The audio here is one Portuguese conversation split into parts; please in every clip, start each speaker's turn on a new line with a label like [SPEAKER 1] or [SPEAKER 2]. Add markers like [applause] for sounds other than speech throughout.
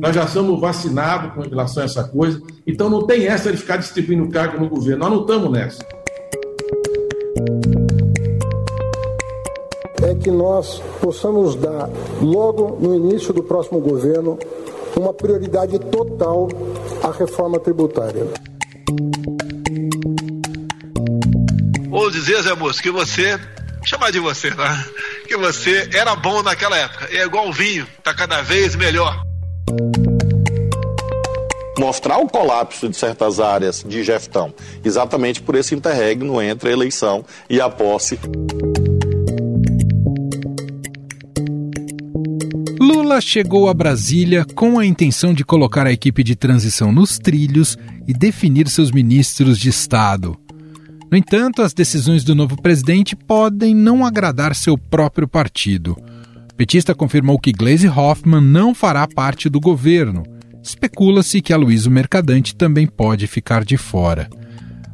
[SPEAKER 1] nós já somos vacinados com relação a essa coisa, então não tem essa de ficar distribuindo cargo no governo, nós não estamos nessa.
[SPEAKER 2] É que nós possamos dar, logo no início do próximo governo, uma prioridade total à reforma tributária.
[SPEAKER 3] Ou dizer, Zé Moço, que você, chamar de você, né? Que você era bom naquela época. É igual o vinho, tá cada vez melhor.
[SPEAKER 4] Mostrar o colapso de certas áreas de gestão, exatamente por esse interregno entre a eleição e a posse.
[SPEAKER 5] Lula chegou a Brasília com a intenção de colocar a equipe de transição nos trilhos e definir seus ministros de Estado. No entanto, as decisões do novo presidente podem não agradar seu próprio partido. O petista confirmou que Gleisi Hoffmann não fará parte do governo. Especula-se que Aloysio Mercadante também pode ficar de fora.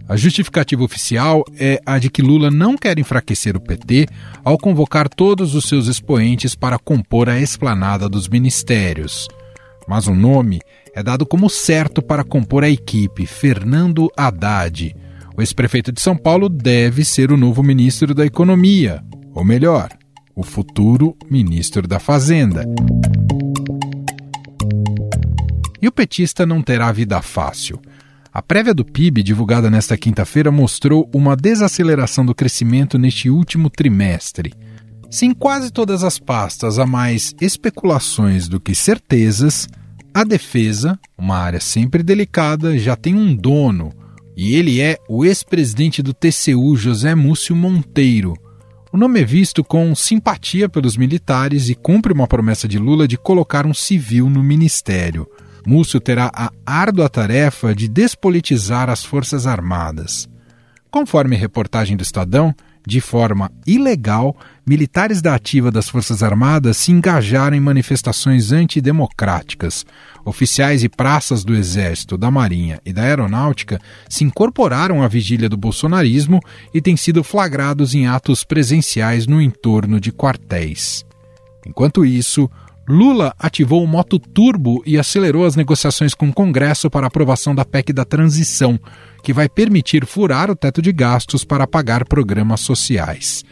[SPEAKER 5] A justificativa oficial é a de que Lula não quer enfraquecer o PT ao convocar todos os seus expoentes para compor a esplanada dos ministérios. Mas o nome é dado como certo para compor a equipe, Fernando Haddad. O ex-prefeito de São Paulo deve ser o novo ministro da Economia, ou melhor, o futuro ministro da Fazenda. E o petista não terá vida fácil. A prévia do PIB, divulgada nesta quinta-feira, mostrou uma desaceleração do crescimento neste último trimestre. Se em quase todas as pastas há mais especulações do que certezas, a defesa, uma área sempre delicada, já tem um dono e ele é o ex-presidente do TCU, José Múcio Monteiro. O nome é visto com simpatia pelos militares e cumpre uma promessa de Lula de colocar um civil no ministério. Múcio terá a árdua tarefa de despolitizar as Forças Armadas. Conforme reportagem do Estadão, de forma ilegal, militares da ativa das Forças Armadas se engajaram em manifestações antidemocráticas. Oficiais e praças do Exército, da Marinha e da Aeronáutica se incorporaram à vigília do bolsonarismo e têm sido flagrados em atos presenciais no entorno de quartéis. Enquanto isso, Lula ativou o moto turbo e acelerou as negociações com o Congresso para aprovação da PEC da transição, que vai permitir furar o teto de gastos para pagar programas sociais.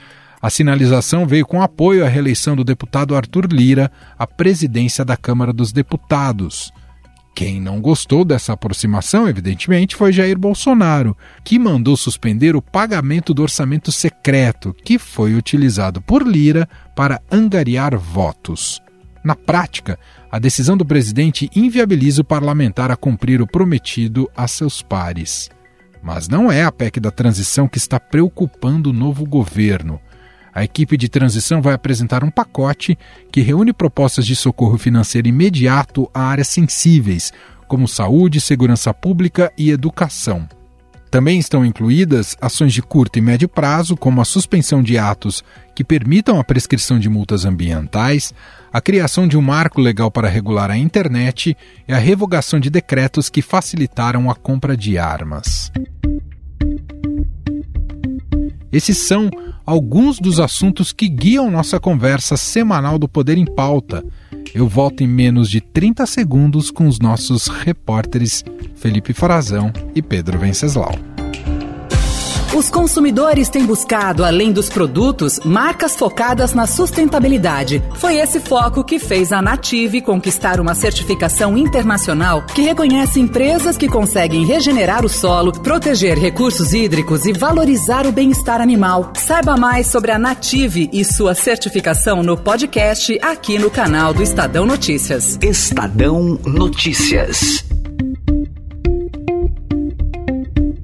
[SPEAKER 5] A sinalização veio com apoio à reeleição do deputado Arthur Lira à presidência da Câmara dos Deputados. Quem não gostou dessa aproximação, evidentemente, foi Jair Bolsonaro, que mandou suspender o pagamento do orçamento secreto, que foi utilizado por Lira para angariar votos. Na prática, a decisão do presidente inviabiliza o parlamentar a cumprir o prometido a seus pares. Mas não é a PEC da transição que está preocupando o novo governo. A equipe de transição vai apresentar um pacote que reúne propostas de socorro financeiro imediato a áreas sensíveis, como saúde, segurança pública e educação. Também estão incluídas ações de curto e médio prazo, como a suspensão de atos que permitam a prescrição de multas ambientais, a criação de um marco legal para regular a internet e a revogação de decretos que facilitaram a compra de armas. Esses são alguns dos assuntos que guiam nossa conversa semanal do Poder em Pauta. Eu volto em menos de 30 segundos com os nossos repórteres Felipe Farazão e Pedro Venceslau.
[SPEAKER 6] Os consumidores têm buscado, além dos produtos, marcas focadas na sustentabilidade. Foi esse foco que fez a Native conquistar uma certificação internacional que reconhece empresas que conseguem regenerar o solo, proteger recursos hídricos e valorizar o bem-estar animal. Saiba mais sobre a Native e sua certificação no podcast aqui no canal do Estadão Notícias.
[SPEAKER 7] Estadão Notícias.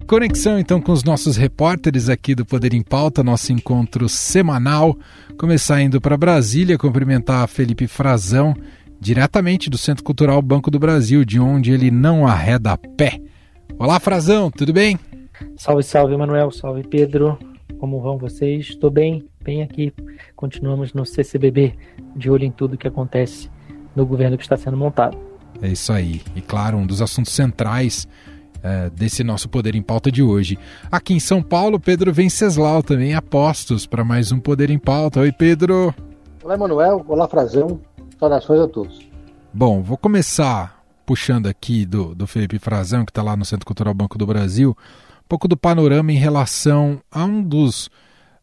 [SPEAKER 5] Conexão então com os nossos repórteres aqui do Poder em Pauta, nosso encontro semanal. Começar indo para Brasília, cumprimentar Felipe Frazão, diretamente do Centro Cultural Banco do Brasil, de onde ele não arreda pé. Olá, Frazão, tudo bem?
[SPEAKER 8] Salve, salve, Manuel, salve, Pedro. Como vão vocês? Estou bem, bem aqui. Continuamos no CCBB, de olho em tudo que acontece no governo que está sendo montado.
[SPEAKER 5] É isso aí. E claro, um dos assuntos centrais é, desse nosso Poder em Pauta de hoje. Aqui em São Paulo, Pedro Venceslau também apostos para mais um Poder em Pauta. Oi, Pedro.
[SPEAKER 9] Olá, Emanuel. Olá, Frazão. Saudações a todos.
[SPEAKER 5] Bom, vou começar puxando aqui do, do Felipe Frazão, que está lá no Centro Cultural Banco do Brasil, um pouco do panorama em relação a um dos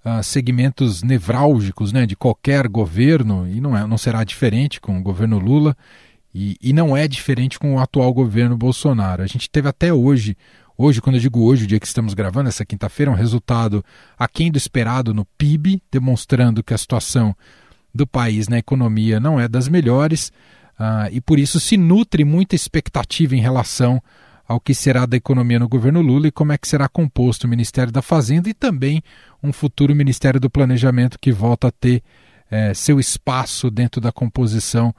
[SPEAKER 5] uh, segmentos nevrálgicos né, de qualquer governo, e não, é, não será diferente com o governo Lula, e, e não é diferente com o atual governo Bolsonaro. A gente teve até hoje Hoje, quando eu digo hoje, o dia que estamos gravando, essa quinta-feira, um resultado aquém do esperado no PIB, demonstrando que a situação do país na economia não é das melhores uh, e por isso se nutre muita expectativa em relação ao que será da economia no governo Lula e como é que será composto o Ministério da Fazenda e também um futuro Ministério do Planejamento que volta a ter eh, seu espaço dentro da composição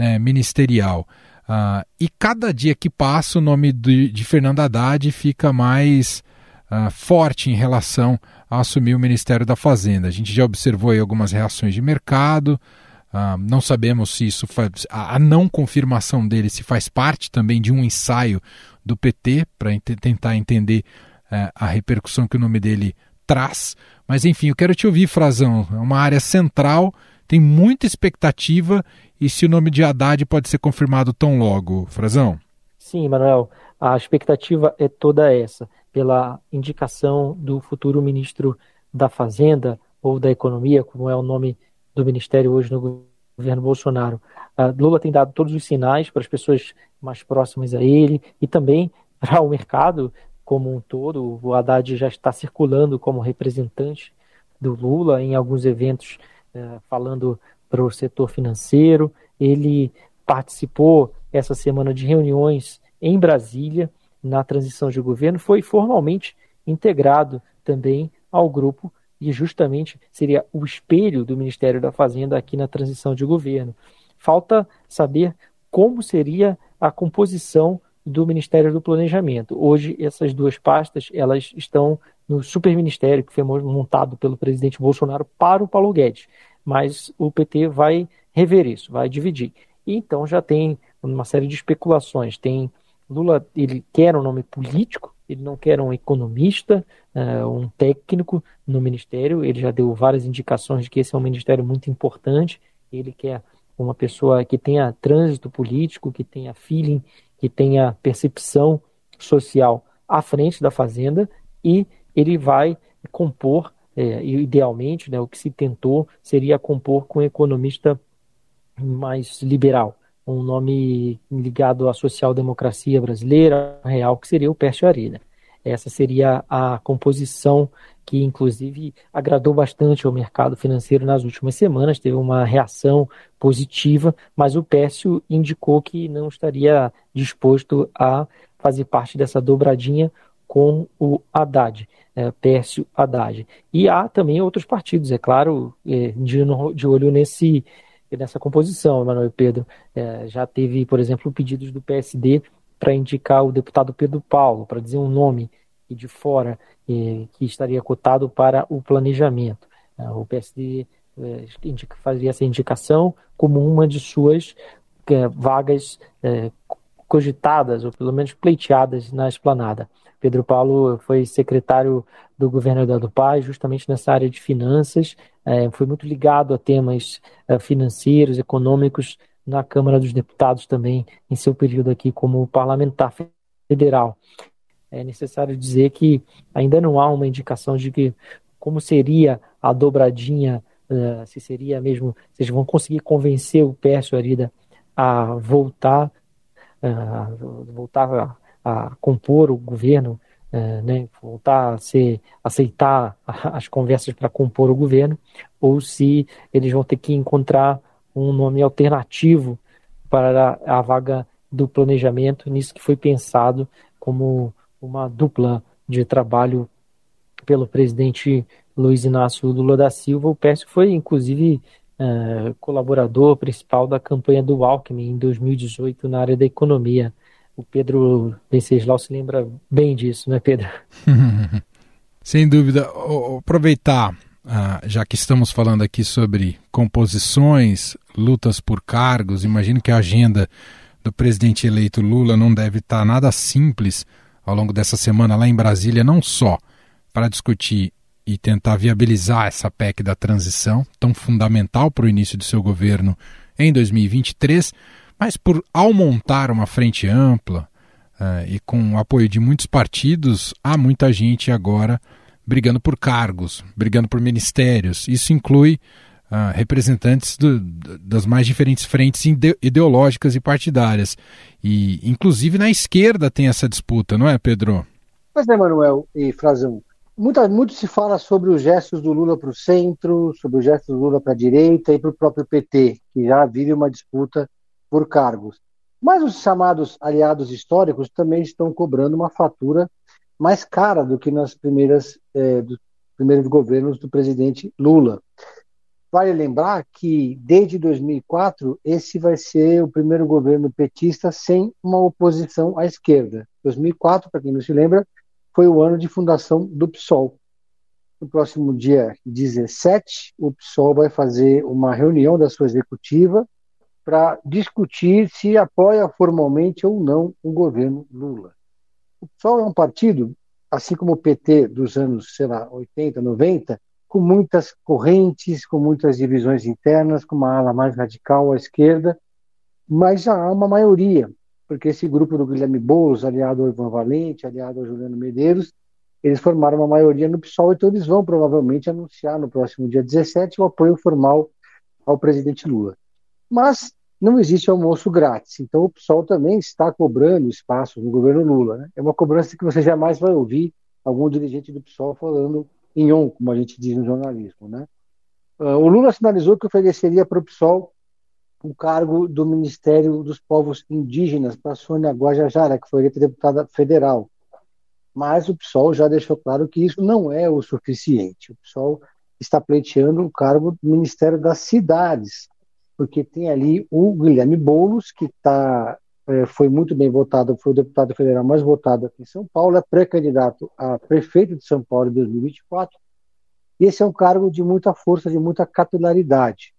[SPEAKER 5] eh, ministerial. Uh, e cada dia que passa, o nome de, de Fernando Haddad fica mais uh, forte em relação a assumir o Ministério da Fazenda. A gente já observou algumas reações de mercado. Uh, não sabemos se isso faz, a, a, não confirmação dele se faz parte também de um ensaio do PT para ent tentar entender uh, a repercussão que o nome dele traz. Mas enfim, eu quero te ouvir, Frazão. É uma área central, tem muita expectativa e se o nome de Haddad pode ser confirmado tão logo, Frazão?
[SPEAKER 8] Sim, Manuel, a expectativa é toda essa, pela indicação do futuro ministro da Fazenda ou da Economia, como é o nome do ministério hoje no governo Bolsonaro. Lula tem dado todos os sinais para as pessoas mais próximas a ele e também [laughs] para o mercado como um todo. O Haddad já está circulando como representante do Lula em alguns eventos, eh, falando para o setor financeiro. Ele participou essa semana de reuniões em Brasília na transição de governo, foi formalmente integrado também ao grupo e justamente seria o espelho do Ministério da Fazenda aqui na transição de governo. Falta saber como seria a composição do Ministério do Planejamento. Hoje essas duas pastas elas estão no superministério que foi montado pelo presidente Bolsonaro para o Paulo Guedes mas o PT vai rever isso, vai dividir. E então já tem uma série de especulações. Tem Lula, ele quer um nome político, ele não quer um economista, uh, um técnico no ministério. Ele já deu várias indicações de que esse é um ministério muito importante. Ele quer uma pessoa que tenha trânsito político, que tenha feeling, que tenha percepção social à frente da Fazenda e ele vai compor é, idealmente, né, o que se tentou seria compor com um economista mais liberal, um nome ligado à social-democracia brasileira, real, que seria o Pércio Arena. Essa seria a composição que, inclusive, agradou bastante ao mercado financeiro nas últimas semanas, teve uma reação positiva, mas o Pércio indicou que não estaria disposto a fazer parte dessa dobradinha com o Haddad é, Pércio Haddad. E há também outros partidos, é claro, é, de, de olho nesse, nessa composição, Emanuel Pedro. É, já teve, por exemplo, pedidos do PSD para indicar o deputado Pedro Paulo, para dizer um nome de fora é, que estaria cotado para o planejamento. É, o PSD indica, fazia essa indicação como uma de suas vagas cogitadas, ou pelo menos pleiteadas na esplanada. Pedro Paulo foi secretário do governo Eduardo Paz, justamente nessa área de finanças, é, foi muito ligado a temas é, financeiros, econômicos, na Câmara dos Deputados também, em seu período aqui como parlamentar federal. É necessário dizer que ainda não há uma indicação de que como seria a dobradinha, uh, se seria mesmo, eles vão conseguir convencer o Pércio Arida a voltar, uh, voltar a compor o governo, é, né, voltar a ser, aceitar as conversas para compor o governo, ou se eles vão ter que encontrar um nome alternativo para a vaga do planejamento, nisso que foi pensado como uma dupla de trabalho pelo presidente Luiz Inácio Lula da Silva. O Pércio foi, inclusive, é, colaborador principal da campanha do Alckmin em 2018 na área da economia. O Pedro Venceslau se lembra bem disso, né, Pedro? [laughs]
[SPEAKER 5] Sem dúvida. Aproveitar, ah, já que estamos falando aqui sobre composições, lutas por cargos, imagino que a agenda do presidente eleito Lula não deve estar nada simples ao longo dessa semana lá em Brasília, não só para discutir e tentar viabilizar essa PEC da transição, tão fundamental para o início do seu governo em 2023, Mas por ao montar uma frente ampla uh, e com o apoio de muitos partidos, há muita gente agora brigando por cargos, brigando por ministérios. Isso inclui uh, representantes do, das mais diferentes frentes ideológicas e partidárias. E, inclusive, na esquerda tem essa disputa, não é, Pedro?
[SPEAKER 9] Pois é, Manuel e Frazão. Muita, muito se fala sobre os gestos do Lula para o centro, sobre os gestos do Lula para a direita e para o próprio PT, que já vive uma disputa por cargos. Mas os chamados aliados históricos também estão cobrando uma fatura mais cara do que nas primeiras eh, dos primeiros governos do presidente Lula. Vale lembrar que desde 2004 esse vai ser o primeiro governo petista sem uma oposição à esquerda. 2004, para quem não se lembra, foi o ano de fundação do PSOL. No próximo dia 17, o PSOL vai fazer uma reunião da sua executiva para discutir se apoia formalmente ou não o governo Lula. O PSOL é um partido, assim como o PT dos anos, sei lá, 80, 90, com muitas correntes, com muitas divisões internas, com uma ala mais radical à esquerda, mas já há uma maioria porque esse grupo do Guilherme Boulos, aliado ao Ivan Valente, aliado ao Juliano Medeiros, eles formaram uma maioria no PSOL, então eles vão provavelmente anunciar no próximo dia 17 o apoio formal ao presidente Lula. Mas não existe almoço grátis, então o PSOL também está cobrando espaço no governo Lula. Né? É uma cobrança que você jamais vai ouvir algum dirigente do PSOL falando em on, como a gente diz no jornalismo. Né? Ah, o Lula sinalizou que ofereceria para o PSOL o cargo do Ministério dos Povos Indígenas para Sônia Guajajara, que foi eleita deputada federal. Mas o PSOL já deixou claro que isso não é o suficiente. O PSOL está pleiteando o cargo do Ministério das Cidades, porque tem ali o Guilherme Boulos, que tá, é, foi muito bem votado, foi o deputado federal mais votado aqui em São Paulo, é pré-candidato a prefeito de São Paulo em 2024. E esse é um cargo de muita força, de muita capilaridade.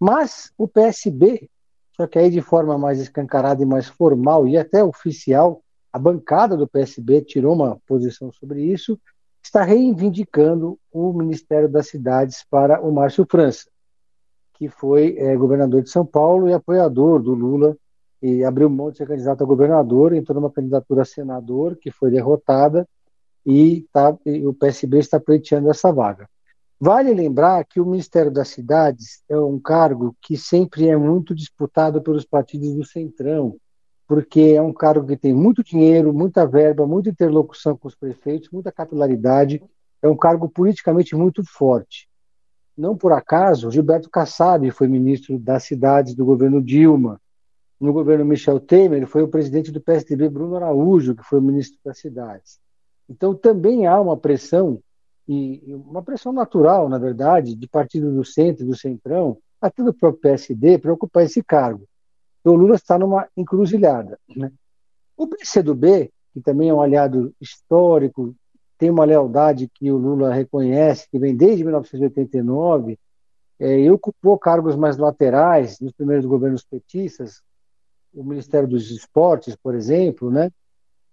[SPEAKER 9] Mas o PSB, só que aí de forma mais escancarada e mais formal e até oficial, a bancada do PSB tirou uma posição sobre isso, está reivindicando o Ministério das Cidades para o Márcio França, que foi é, governador de São Paulo e apoiador do Lula e abriu mão de ser candidato a governador, entrou numa candidatura a senador, que foi derrotada, e, tá, e o PSB está pleiteando essa vaga. Vale lembrar que o Ministério das Cidades é um cargo que sempre é muito disputado pelos partidos do Centrão, porque é um cargo que tem muito dinheiro, muita verba, muita interlocução com os prefeitos, muita capilaridade, é um cargo politicamente muito forte. Não por acaso, Gilberto Kassab foi ministro das cidades do governo Dilma. No governo Michel Temer, foi o presidente do PSDB, Bruno Araújo, que foi o ministro das cidades. Então, também há uma pressão e uma pressão natural, na verdade, de partido do centro, do centrão, até do próprio PSD, para ocupar esse cargo. Então, o Lula está numa encruzilhada. Né? O PCdoB, que também é um aliado histórico, tem uma lealdade que o Lula reconhece, que vem desde 1989, é, e ocupou cargos mais laterais nos primeiros governos petistas, o Ministério dos Esportes, por exemplo, né?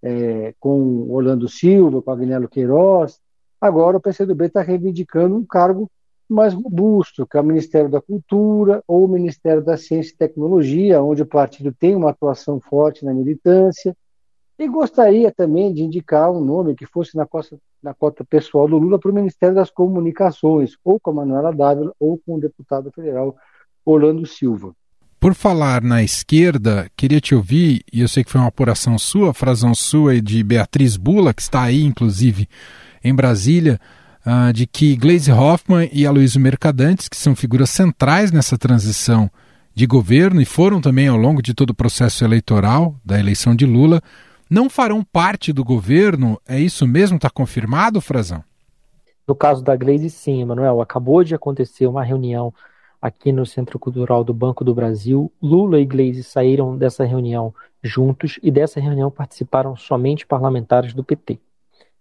[SPEAKER 9] É, com Orlando Silva, com Agnello Queiroz, Agora o PCdoB está reivindicando um cargo mais robusto, que é o Ministério da Cultura ou o Ministério da Ciência e Tecnologia, onde o partido tem uma atuação forte na militância. E gostaria também de indicar um nome que fosse na cota, na cota pessoal do Lula para o Ministério das Comunicações, ou com a Manuela Dávila, ou com o deputado federal Orlando Silva.
[SPEAKER 5] Por falar na esquerda, queria te ouvir, e eu sei que foi uma apuração sua, frasão sua e de Beatriz Bula, que está aí, inclusive, em Brasília, uh, de que Gleisi Hoffmann e Aloysio Mercadantes, que são figuras centrais nessa transição de governo e foram também ao longo de todo o processo eleitoral da eleição de Lula, não farão parte do governo. É isso mesmo? Está confirmado, Frazão?
[SPEAKER 8] No caso da Gleisi, sim, Emanuel. Acabou de acontecer uma reunião aqui no Centro Cultural do Banco do Brasil. Lula e Gleisi saíram dessa reunião juntos e dessa reunião participaram somente parlamentares do PT.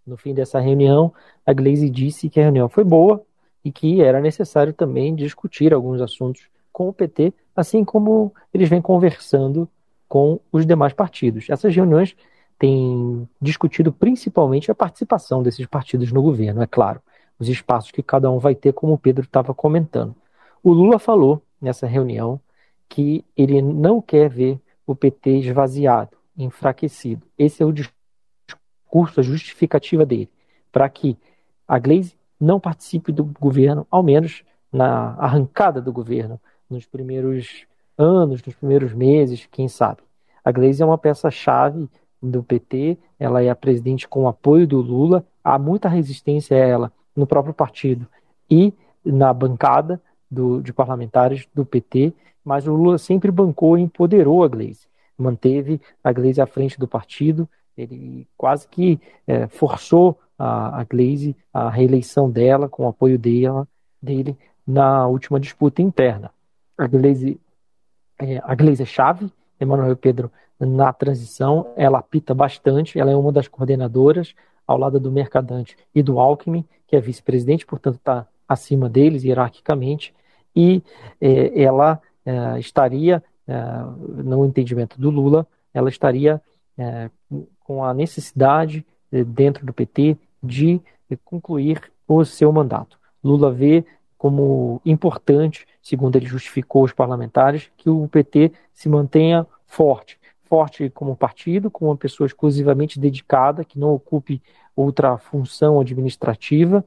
[SPEAKER 8] No fim dessa reunião, a Glaze disse que a reunião foi boa e que era necessário também discutir alguns assuntos com o PT, assim como eles vêm conversando com os demais partidos. Essas reuniões têm discutido principalmente a participação desses partidos no governo, é claro, os espaços que cada um vai ter, como o Pedro estava comentando. O Lula falou nessa reunião que ele não quer ver o PT esvaziado, enfraquecido. Esse é o discurso, a justificativa dele, para que a Glaze não participe do governo, ao menos na arrancada do governo, nos primeiros anos, nos primeiros meses, quem sabe. A Glaze é uma peça-chave do PT, ela é a presidente com o apoio do Lula, há muita resistência a ela no próprio partido e na bancada do, de parlamentares do PT, mas o Lula sempre bancou e empoderou a Glaze, manteve a Glaze à frente do partido, ele quase que é, forçou a, a Glaze a reeleição dela com o apoio dela, dele na última disputa interna. A Glaze, é, a Glaze é chave, Emanuel Pedro na transição, ela apita bastante, ela é uma das coordenadoras, ao lado do Mercadante e do Alckmin, que é vice-presidente, portanto está acima deles hierarquicamente, e é, ela é, estaria, é, no entendimento do Lula, ela estaria com a necessidade dentro do PT de concluir o seu mandato. Lula vê como importante, segundo ele justificou os parlamentares, que o PT se mantenha forte, forte como partido, com uma pessoa exclusivamente dedicada, que não ocupe outra função administrativa,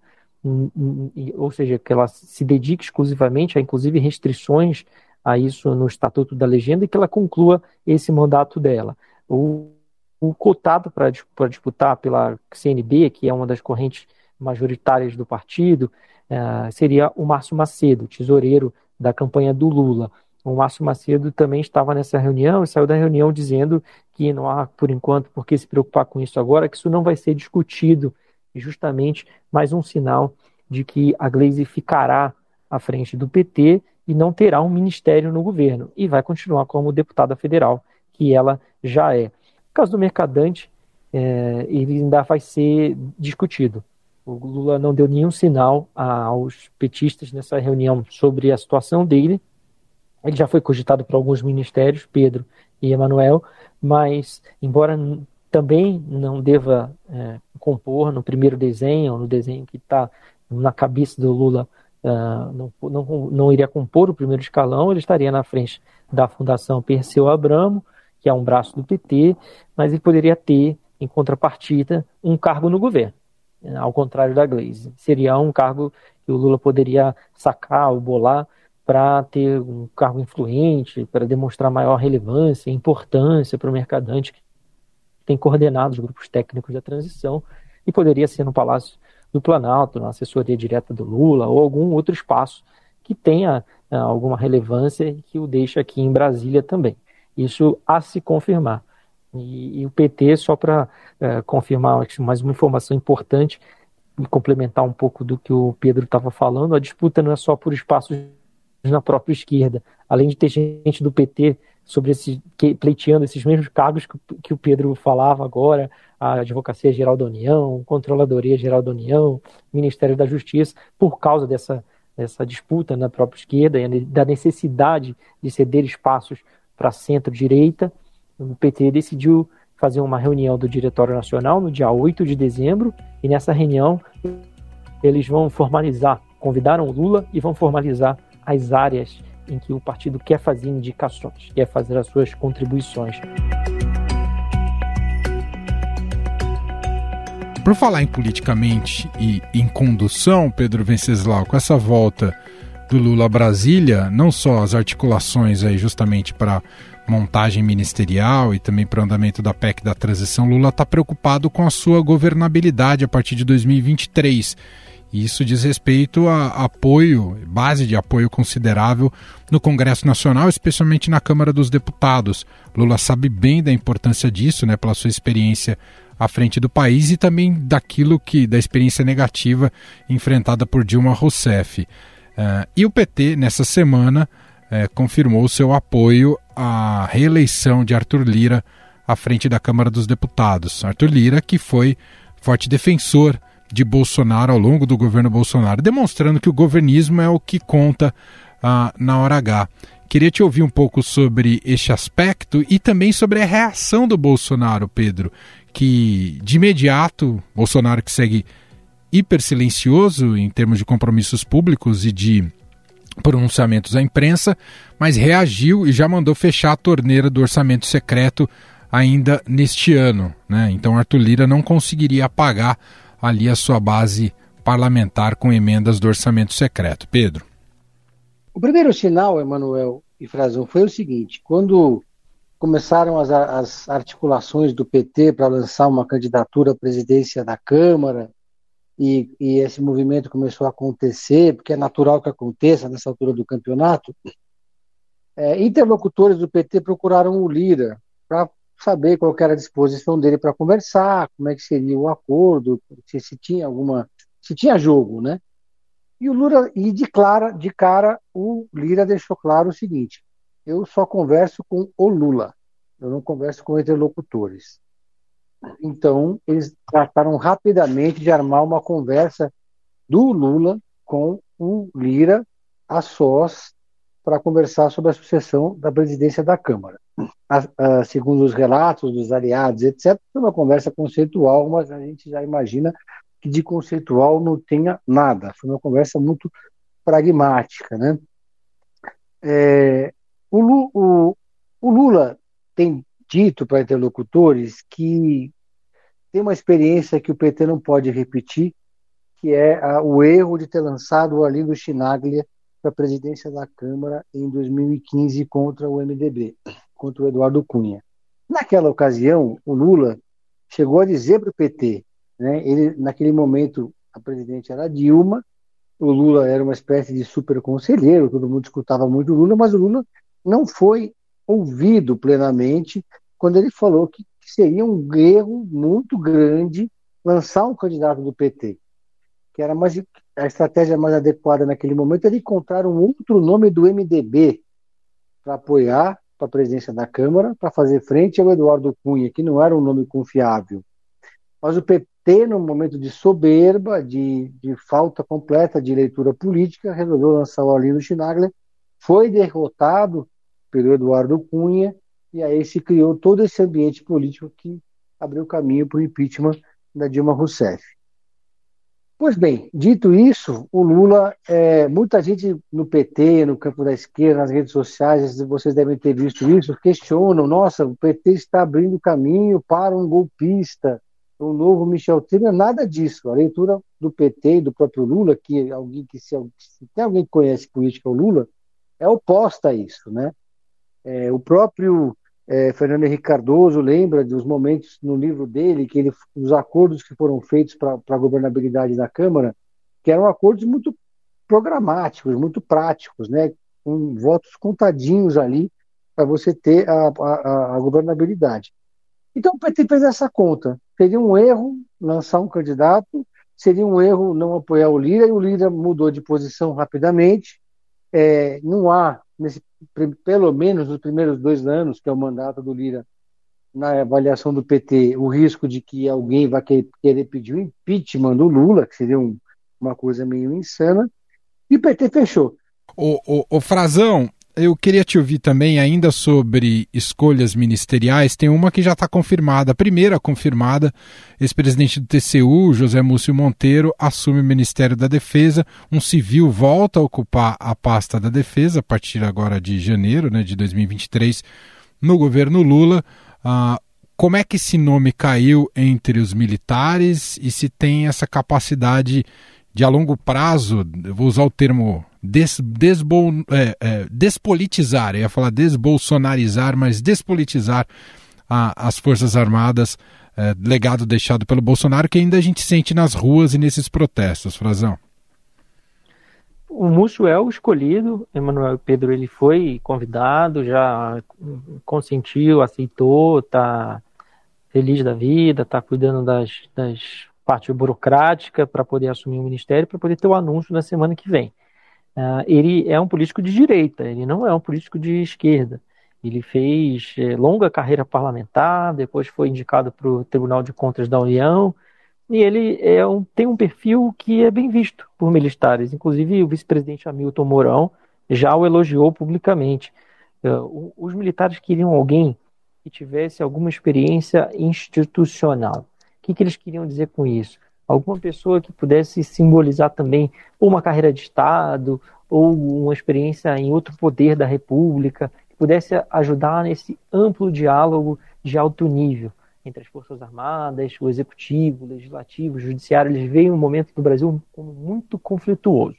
[SPEAKER 8] ou seja, que ela se dedique exclusivamente a, inclusive, restrições a isso no Estatuto da Legenda e que ela conclua esse mandato dela. O, o cotado para disputar pela CNB, que é uma das correntes majoritárias do partido, uh, seria o Márcio Macedo, tesoureiro da campanha do Lula. O Márcio Macedo também estava nessa reunião e saiu da reunião dizendo que não há, por enquanto, por que se preocupar com isso agora, que isso não vai ser discutido. E justamente mais um sinal de que a Gleisi ficará à frente do PT e não terá um ministério no governo e vai continuar como deputada federal, que ela já é. No caso do Mercadante, é, ele ainda vai ser discutido. O Lula não deu nenhum sinal aos petistas nessa reunião sobre a situação dele. Ele já foi cogitado por alguns ministérios, Pedro e Emanuel, mas, embora também não deva é, compor no primeiro desenho, no desenho que está na cabeça do Lula, uh, não, não, não iria compor o primeiro escalão, ele estaria na frente da Fundação Perseu Abramo, que é um braço do PT, mas ele poderia ter, em contrapartida, um cargo no governo, ao contrário da Glaze. Seria um cargo que o Lula poderia sacar ou bolar para ter um cargo influente, para demonstrar maior relevância, importância para o mercadante que tem coordenado os grupos técnicos da transição e poderia ser no Palácio do Planalto, na assessoria direta do Lula ou algum outro espaço que tenha uh, alguma relevância e que o deixe aqui em Brasília também. Isso a se confirmar. E, e o PT, só para uh, confirmar mais uma informação importante e complementar um pouco do que o Pedro estava falando, a disputa não é só por espaços na própria esquerda, além de ter gente do PT sobre esse, que, pleiteando esses mesmos cargos que, que, o Pedro falava agora, a Advocacia Geral da União, Controladoria Geral da União, Ministério da Justiça, por causa dessa, dessa disputa na própria esquerda e da necessidade de ceder espaços para centro-direita, o PT decidiu fazer uma reunião do Diretório Nacional no dia 8 de dezembro, e nessa reunião eles vão formalizar, convidaram o Lula e vão formalizar as áreas em que o partido quer fazer indicações, quer fazer as suas contribuições.
[SPEAKER 5] Por falar em politicamente e em condução, Pedro Venceslau, com essa volta do Lula a Brasília, não só as articulações aí justamente para montagem ministerial e também para o andamento da PEC da transição, Lula está preocupado com a sua governabilidade a partir de 2023 isso diz respeito a apoio, base de apoio considerável no Congresso Nacional, especialmente na Câmara dos Deputados. Lula sabe bem da importância disso, né, pela sua experiência à frente do país e também daquilo que da experiência negativa enfrentada por Dilma Rousseff. Uh, e o PT nessa semana uh, confirmou seu apoio à reeleição de Arthur Lira à frente da Câmara dos Deputados. Arthur Lira, que foi forte defensor de Bolsonaro ao longo do governo Bolsonaro, demonstrando que o governismo é o que conta ah, na hora H. Queria te ouvir um pouco sobre este aspecto e também sobre a reação do Bolsonaro, Pedro, que de imediato, Bolsonaro que segue hiper silencioso em termos de compromissos públicos e de pronunciamentos à imprensa, mas reagiu e já mandou fechar a torneira do orçamento secreto ainda neste ano. Né? Então Arthur Lira não conseguiria apagar ali a sua base parlamentar com emendas do orçamento secreto. Pedro.
[SPEAKER 9] O primeiro sinal, Emanuel e Frazão, foi o seguinte: quando começaram as, as articulações do PT para lançar uma candidatura à presidência da Câmara, e, e, esse movimento começou a acontecer, porque é natural que aconteça nessa altura do campeonato, é, interlocutores do PT procuraram o Lira para saber qual era a disposição dele para conversar, como é que seria o acordo, se, se tinha alguma, se tinha jogo, né? E o Lula e de, clara, de cara o Lira deixou claro o seguinte: eu só converso com o Lula, eu não converso com interlocutores. Então, eles trataram rapidamente de armar uma conversa do Lula com o Lira a sós para conversar sobre a sucessão da presidência da Câmara. A, a, segundo os relatos dos aliados, etc., foi uma conversa conceitual, mas a gente já imagina que de conceitual não tenha nada. Foi uma conversa muito pragmática. Né? É, o, o, o Lula tem dito para interlocutores que tem uma experiência que o PT não pode repetir, que é a, o erro de ter lançado o Arlindo Chinaglia para a presidência da Câmara em 2015 contra o MDB, contra o Eduardo Cunha. Naquela ocasião, o Lula chegou a dizer para o PT, né, ele, naquele momento a presidente era Dilma, o Lula era uma espécie de super conselheiro, todo mundo escutava muito o Lula, mas o Lula não foi ouvido plenamente quando ele falou que, seria um erro muito grande lançar um candidato do PT, que era mais a estratégia mais adequada naquele momento era encontrar um outro nome do MDB para apoiar para a presidência da Câmara, para fazer frente ao Eduardo Cunha, que não era um nome confiável. Mas o PT, no momento de soberba, de, de falta completa de leitura política, resolveu lançar o Arlindo Schnagler, foi derrotado pelo Eduardo Cunha, e aí se criou todo esse ambiente político que abriu caminho para o impeachment da Dilma Rousseff. Pois bem, dito isso, o Lula, é, muita gente no PT, no campo da esquerda, nas redes sociais, vocês devem ter visto isso, questionam: nossa, o PT está abrindo caminho para um golpista, um novo Michel Temer. Nada disso. A leitura do PT e do próprio Lula, que alguém que se, se tem alguém que conhece política, o Lula, é oposta a isso, né? É, o próprio é, Fernando Henrique Cardoso lembra dos momentos no livro dele, que ele, os acordos que foram feitos para a governabilidade da Câmara, que eram acordos muito programáticos, muito práticos, né, com votos contadinhos ali para você ter a, a, a, governabilidade. Então o PT fez essa conta. Seria um erro lançar um candidato, seria um erro não apoiar o Lira, e o Lira mudou de posição rapidamente. É, não há nesse, pelo menos nos primeiros dois anos, que é o mandato do Lira, na avaliação do PT, o risco de que alguém vai querer pedir o impeachment do Lula, que seria um, uma coisa meio insana, e o PT fechou.
[SPEAKER 5] O, o, o Frazão, eu queria te ouvir também ainda sobre escolhas ministeriais. Tem uma que já está confirmada, a primeira confirmada. Ex-presidente do TCU, José Múcio Monteiro, assume o Ministério da Defesa. Um civil volta a ocupar a pasta da Defesa a partir agora de janeiro né, de 2023 no governo Lula. Ah, como é que esse nome caiu entre os militares e se tem essa capacidade de a longo prazo, vou usar o termo des, desbol, é, é, despolitizar, eu ia falar desbolsonarizar, mas despolitizar a, as Forças Armadas, é, legado deixado pelo Bolsonaro, que ainda a gente sente nas ruas e nesses protestos, Frazão.
[SPEAKER 8] O Múcio é o escolhido, Emanuel Pedro, ele foi convidado, já consentiu, aceitou, está feliz da vida, está cuidando das, das parte burocrática para poder assumir o ministério, para poder ter o anúncio na semana que vem. Uh, ele é um político de direita, ele não é um político de esquerda. Ele fez eh, longa carreira parlamentar, depois foi indicado para o Tribunal de Contas da União, e ele é um, tem um perfil que é bem visto por militares. Inclusive, o vice-presidente Hamilton Mourão já o elogiou publicamente. Uh, os militares queriam alguém que tivesse alguma experiência institucional que, que eles queriam dizer com isso? Alguma pessoa que pudesse simbolizar também uma carreira de Estado ou uma experiência em outro poder da República, que pudesse ajudar nesse amplo diálogo de alto nível entre as Forças Armadas, o Executivo, o Legislativo, o Judiciário. Eles veem um momento do Brasil como muito conflituoso.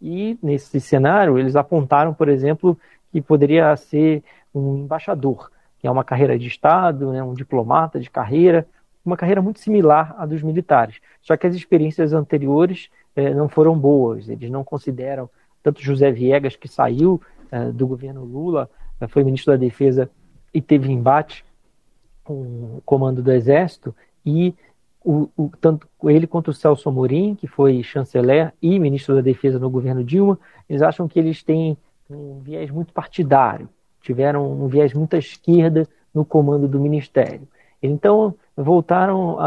[SPEAKER 8] E nesse cenário, eles apontaram, por exemplo, que poderia ser um embaixador, que é uma carreira de Estado, né, um diplomata de carreira, uma carreira muito similar à dos militares. Só que as experiências anteriores eh, não foram boas. Eles não consideram tanto José Viegas, que saiu eh, do governo Lula, eh, foi ministro da Defesa e teve embate com o comando do Exército, e o, o, tanto ele quanto o Celso Amorim, que foi chanceler e ministro da Defesa no governo Dilma, eles acham que eles têm um viés muito partidário, tiveram um viés muito à esquerda no comando do ministério. Então, voltaram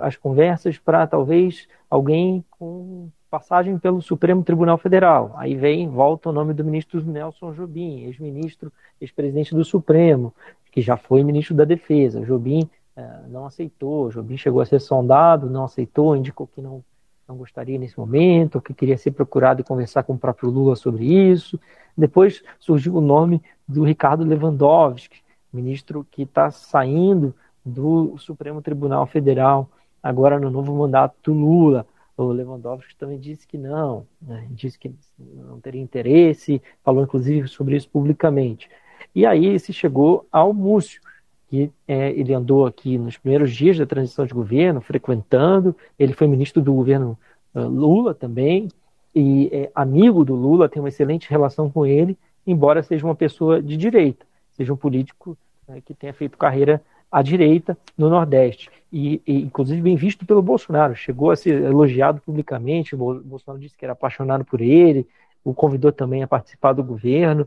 [SPEAKER 8] as conversas para talvez alguém com passagem pelo Supremo Tribunal Federal. Aí vem, volta o nome do ministro Nelson Jobim, ex-ministro, ex-presidente do Supremo, que já foi ministro da Defesa. Jobim eh, não aceitou, Jobim chegou a ser sondado, não aceitou, indicou que não, não gostaria nesse momento, que queria ser procurado e conversar com o próprio Lula sobre isso. Depois surgiu o nome do Ricardo Lewandowski, ministro que está saindo do Supremo Tribunal Federal, agora no novo mandato do Lula. O Lewandowski também disse que não, né? disse que não teria interesse, falou inclusive sobre isso publicamente. E aí se chegou ao Múcio, que é, ele andou aqui nos primeiros dias da transição de governo, frequentando, ele foi ministro do governo uh, Lula também, e é amigo do Lula, tem uma excelente relação com ele, embora seja uma pessoa de direita, seja um político né, que tenha feito carreira à direita no Nordeste. E, e, inclusive bem visto pelo Bolsonaro. Chegou a ser elogiado publicamente. O Bolsonaro disse que era apaixonado por ele, o convidou também a participar do governo,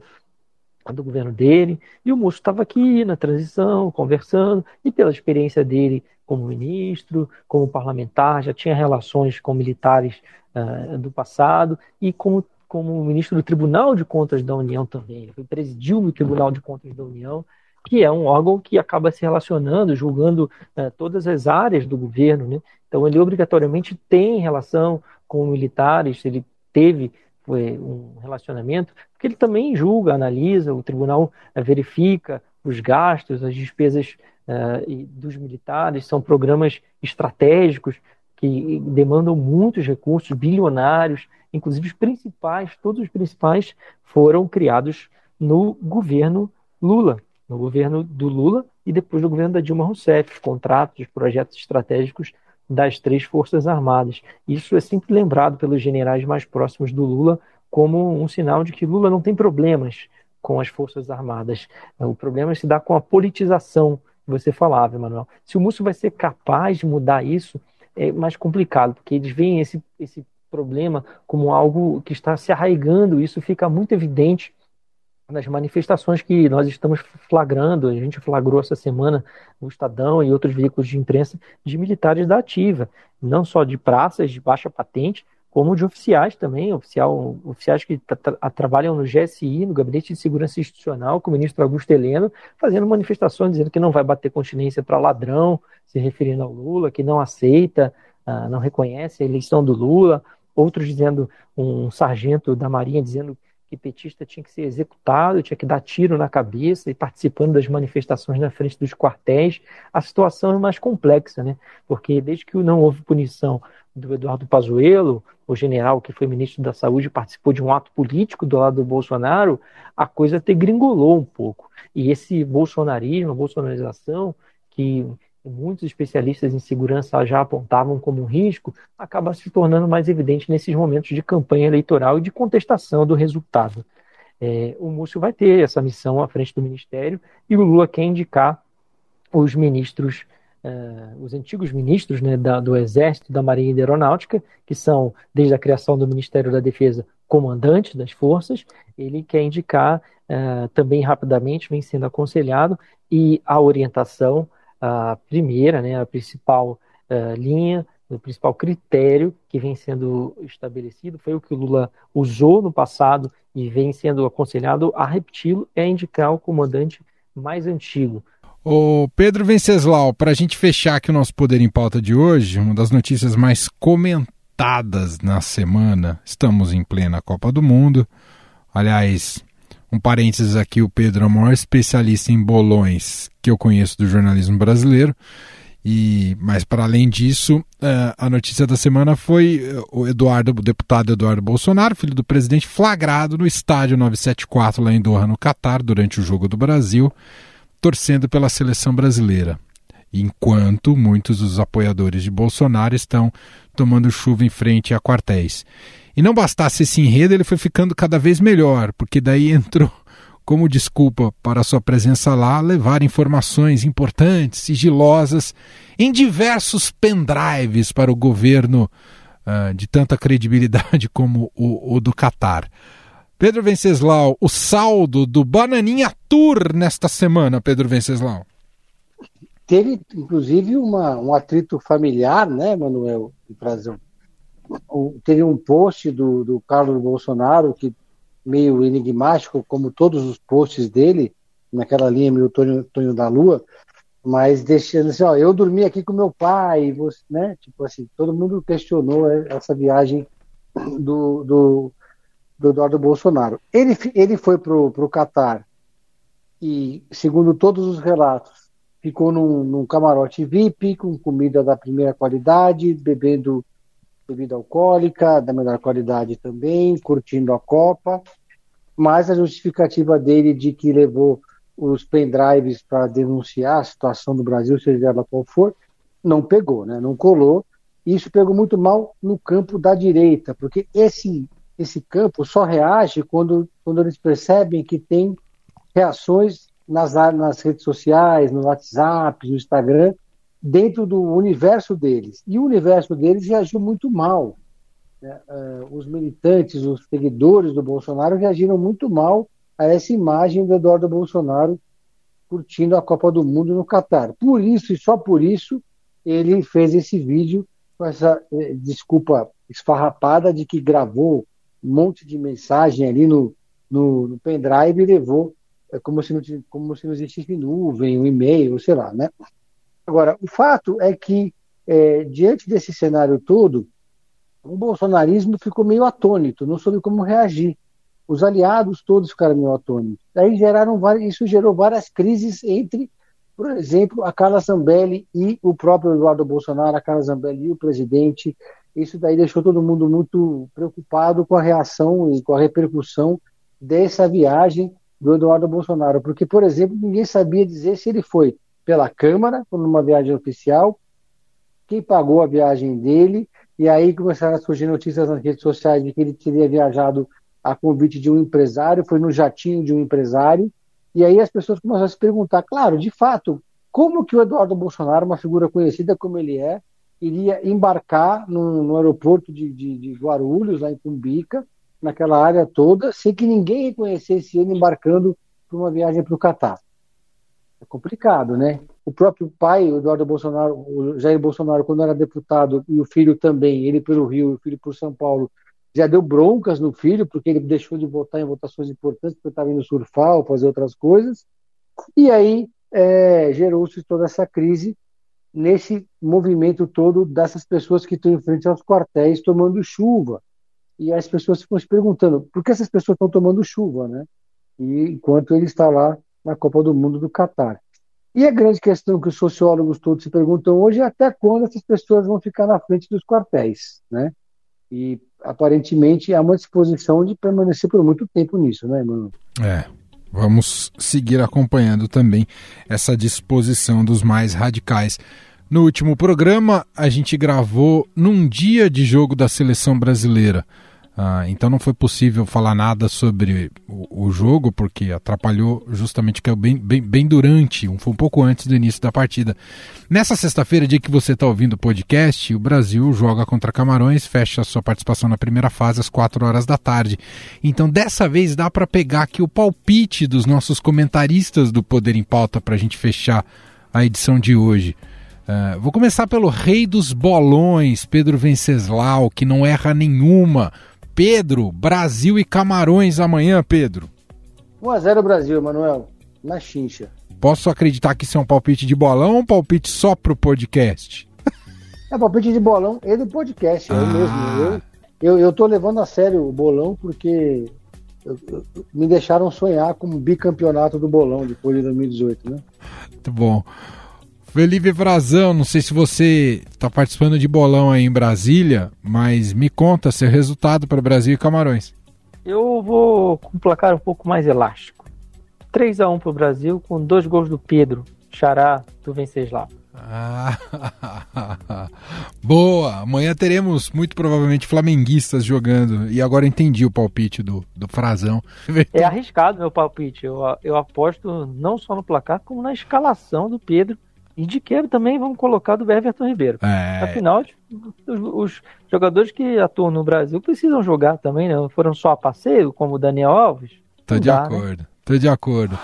[SPEAKER 8] do governo dele. E o Múcio estava aqui na transição, conversando, e pela experiência dele como ministro, como parlamentar, já tinha relações com militares uh, do passado e como como ministro do Tribunal de Contas da União também. Ele presidiu o Tribunal de Contas da União que é um órgão que acaba se relacionando, julgando uh, todas as áreas do governo. Né? Então, ele obrigatoriamente tem relação com militares, ele teve foi, um relacionamento, porque ele também julga, analisa, o tribunal uh, verifica os gastos, as despesas dos militares, são programas estratégicos que demandam muitos recursos, bilionários, inclusive os principais, todos os principais foram criados no governo Lula no governo do Lula e depois no governo da Dilma Rousseff, contratos, projetos estratégicos das três Forças Armadas. Isso é sempre lembrado pelos generais mais próximos do Lula como um sinal de que Lula não tem problemas com as Forças Armadas. O problema se dá com a politização que você falava, Emanuel. Se o Múcio vai ser capaz de mudar isso, é mais complicado, porque eles veem esse, esse problema como algo que está se arraigando, isso fica muito evidente nas manifestações que nós estamos flagrando, a gente flagrou essa semana o Estadão e outros veículos de imprensa de militares da ativa, não só de praças de baixa patente, como de oficiais também, oficial, oficiais que tra trabalham no GSI, no Gabinete de Segurança Institucional, com o ministro Augusto Heleno, fazendo manifestações dizendo que não vai bater continência para ladrão, se referindo ao Lula, que não aceita, uh, não reconhece a eleição do Lula, outros dizendo, um sargento da Marinha dizendo que petista tinha que ser executado, tinha que dar tiro na cabeça e participando das manifestações na frente dos quartéis. A situação é mais complexa, né? Porque desde que não houve punição do Eduardo Pazuello, o general que foi ministro da Saúde, participou de um ato político do lado do Bolsonaro, a coisa até gringolou um pouco. E esse bolsonarismo, a bolsonarização, que muitos especialistas em segurança já apontavam como um risco, acaba se tornando mais evidente nesses momentos de campanha eleitoral e de contestação do resultado. É, o Múcio vai ter essa missão à frente do Ministério e o Lula quer indicar os ministros, uh, os antigos ministros né, da, do Exército, da Marinha e da Aeronáutica, que são, desde a criação do Ministério da Defesa, comandantes das forças, ele quer indicar uh, também rapidamente, vem sendo aconselhado, e a orientação a primeira, né, a principal uh, linha, o principal critério que vem sendo estabelecido foi o que o Lula usou no passado e vem sendo aconselhado a repeti-lo, é indicar o comandante mais antigo.
[SPEAKER 5] O Pedro Venceslau, para a gente fechar aqui o nosso Poder em Pauta de hoje, uma das notícias mais comentadas na semana, estamos em plena Copa do Mundo. Aliás, um parênteses aqui, o Pedro é o maior especialista em bolões que eu conheço do jornalismo brasileiro. E, mas para além disso, eh, a notícia da semana foi eh, o Eduardo, o deputado Eduardo Bolsonaro, filho do presidente, flagrado no estádio 974 lá em Doha, no Catar, durante o jogo do Brasil torcendo pela seleção brasileira, enquanto muitos dos apoiadores de Bolsonaro estão tomando chuva em frente a quartéis. E não bastasse esse enredo, ele foi ficando cada vez melhor, porque daí [laughs] entrou como desculpa para sua presença lá levar informações importantes, sigilosas, em diversos pendrives para o governo uh, de tanta credibilidade [laughs] como o, o do Catar. Pedro Venceslau, o saldo do Bananinha Tour nesta semana, Pedro Venceslau.
[SPEAKER 9] Teve, inclusive, uma, um atrito familiar, né, Manuel Brasil? Teve um post do, do Carlos Bolsonaro, que meio enigmático, como todos os posts dele, naquela linha meio Tonho, Tonho da Lua, mas deixando assim, ó, eu dormi aqui com meu pai, você, né? Tipo assim, todo mundo questionou essa viagem do, do do Eduardo Bolsonaro. Ele, ele foi para o Catar e, segundo todos os relatos, ficou num, num, camarote VIP, com comida da primeira qualidade, bebendo bebida alcoólica da melhor qualidade também, curtindo a Copa, mas a justificativa dele de que levou os pendrives para denunciar a situação do Brasil, seja ela qual for, não pegou, né? não colou. Isso pegou muito mal no campo da direita, porque esse esse campo só reage quando, quando eles percebem que tem reações nas, nas redes sociais, no WhatsApp, no Instagram, dentro do universo deles. E o universo deles reagiu muito mal. Né? Uh, os militantes, os seguidores do Bolsonaro reagiram muito mal a essa imagem do Eduardo Bolsonaro curtindo a Copa do Mundo no Catar. Por isso, e só por isso, ele fez esse vídeo com essa eh, desculpa esfarrapada de que gravou um monte de mensagem ali no, no, no pendrive e levou é como se, não, como se não existisse nuvem, um e-mail, sei lá, né? Agora, o fato é que, é, diante desse cenário todo, o bolsonarismo ficou meio atônito, não soube como reagir. Os aliados todos ficaram meio atônitos. Aí geraram várias, isso gerou várias crises entre, por exemplo, a Carla Zambelli e o próprio Eduardo Bolsonaro, a Carla Zambelli e o presidente, isso daí deixou todo mundo muito preocupado com a reação e com a repercussão dessa viagem do Eduardo Bolsonaro, porque, por exemplo, ninguém sabia dizer se ele foi pela Câmara, numa viagem oficial, quem pagou a viagem dele, e aí começaram a surgir notícias nas redes sociais de que ele teria viajado a convite de um empresário, foi no jatinho de um empresário, e aí as pessoas começaram a se perguntar, claro, de fato, como que o Eduardo Bolsonaro, uma figura conhecida como ele é, iria embarcar no, no aeroporto de, de, de, Guarulhos, lá em Cumbica, naquela área toda, sem que ninguém reconhecesse ele embarcando para uma viagem para o Catar. É complicado, né? O próprio pai, o Eduardo Bolsonaro, o Jair Bolsonaro, quando era deputado, e o filho também, ele pelo Rio e o filho por São Paulo, já deu broncas no filho, porque ele deixou de votar em votações importantes, porque estava indo surfar ou fazer outras coisas. E aí é, gerou-se toda essa crise nesse movimento todo dessas pessoas que estão em frente aos quartéis tomando chuva. E as pessoas ficam se perguntando por que essas pessoas estão tomando chuva, né? E enquanto ele está lá na Copa do Mundo do Catar. E a grande questão que os sociólogos todos se perguntam hoje é até quando essas pessoas vão ficar na frente dos quartéis, né? E aparentemente há uma disposição de permanecer por muito tempo nisso, né, Mano?
[SPEAKER 5] É, Vamos seguir acompanhando também essa disposição dos mais radicais. No último programa, a gente gravou num dia de jogo da seleção brasileira. Ah, então não foi possível falar nada sobre o, o jogo, porque atrapalhou justamente que é bem, bem, bem durante, um, foi um pouco antes do início da partida. Nessa sexta-feira, dia que você está ouvindo o podcast, o Brasil joga contra Camarões, fecha sua participação na primeira fase às 4 horas da tarde. Então dessa vez dá para pegar aqui o palpite dos nossos comentaristas do Poder em Pauta para a gente fechar a edição de hoje. Uh, vou começar pelo rei dos bolões, Pedro Venceslau, que não erra nenhuma. Pedro, Brasil e Camarões amanhã, Pedro.
[SPEAKER 9] 1x0 Brasil, Emanuel. na chincha.
[SPEAKER 5] Posso acreditar que isso é um palpite de bolão ou um palpite só pro podcast? [laughs]
[SPEAKER 9] É palpite de bolão e do podcast, ah. eu mesmo. Eu, eu, eu tô levando a sério o bolão porque eu, eu, me deixaram sonhar com um bicampeonato do bolão depois de 2018, né?
[SPEAKER 5] Muito bom. Felipe Frazão, não sei se você está participando de bolão aí em Brasília, mas me conta seu resultado para Brasil e Camarões.
[SPEAKER 8] Eu vou com um placar um pouco mais elástico. 3 a 1 para o Brasil, com dois gols do Pedro, Xará, do Venceslau.
[SPEAKER 5] Ah, [laughs] boa! Amanhã teremos muito provavelmente flamenguistas jogando. E agora entendi o palpite do, do Frazão.
[SPEAKER 8] É arriscado meu palpite. Eu, eu aposto não só no placar, como na escalação do Pedro. E de quebra também vamos colocar do Everton Ribeiro. É... Afinal, os, os, jogadores que atuam no Brasil precisam jogar também, né? Foram só a passeio, como o Daniel Alves.
[SPEAKER 5] Tô de dá, né? acordo. Né? Tô de acordo.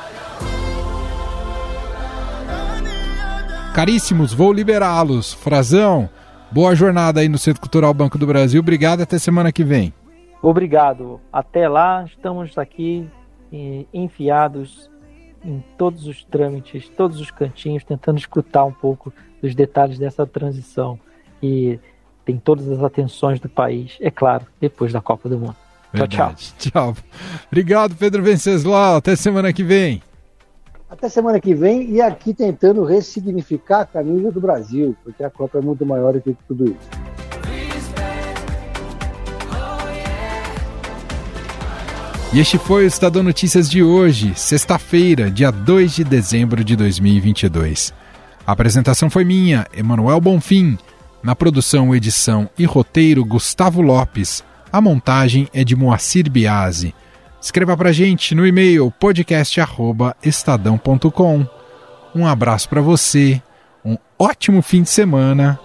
[SPEAKER 5] Caríssimos, vou liberá-los. Frazão, boa jornada aí no Centro Cultural Banco do Brasil. Obrigado, até semana que vem.
[SPEAKER 8] Obrigado. Até lá, estamos aqui enfiados em todos os trâmites, todos os cantinhos, tentando escutar um pouco dos detalhes dessa transição. E tem todas as atenções do país, é claro, depois da Copa do Mundo.
[SPEAKER 5] Verdade. Tchau, tchau. Tchau. Obrigado, Pedro Venceslau. Até semana que vem.
[SPEAKER 9] Até semana que vem e aqui tentando ressignificar a camisa do Brasil, porque a Copa é muito maior do que tudo isso.
[SPEAKER 5] E este foi o Estadão Notícias de hoje, sexta-feira, dia 2 de dezembro de 2022. A apresentação foi minha, Emanuel Bonfim. Na produção, edição e roteiro, Gustavo Lopes. A montagem é de Moacir Biasi. Escreva pra gente no e-mail podcast@estadão.com. Um abraço para você, um ótimo fim de semana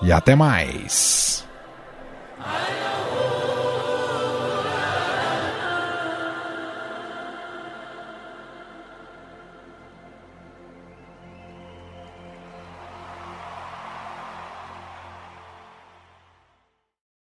[SPEAKER 5] e até mais.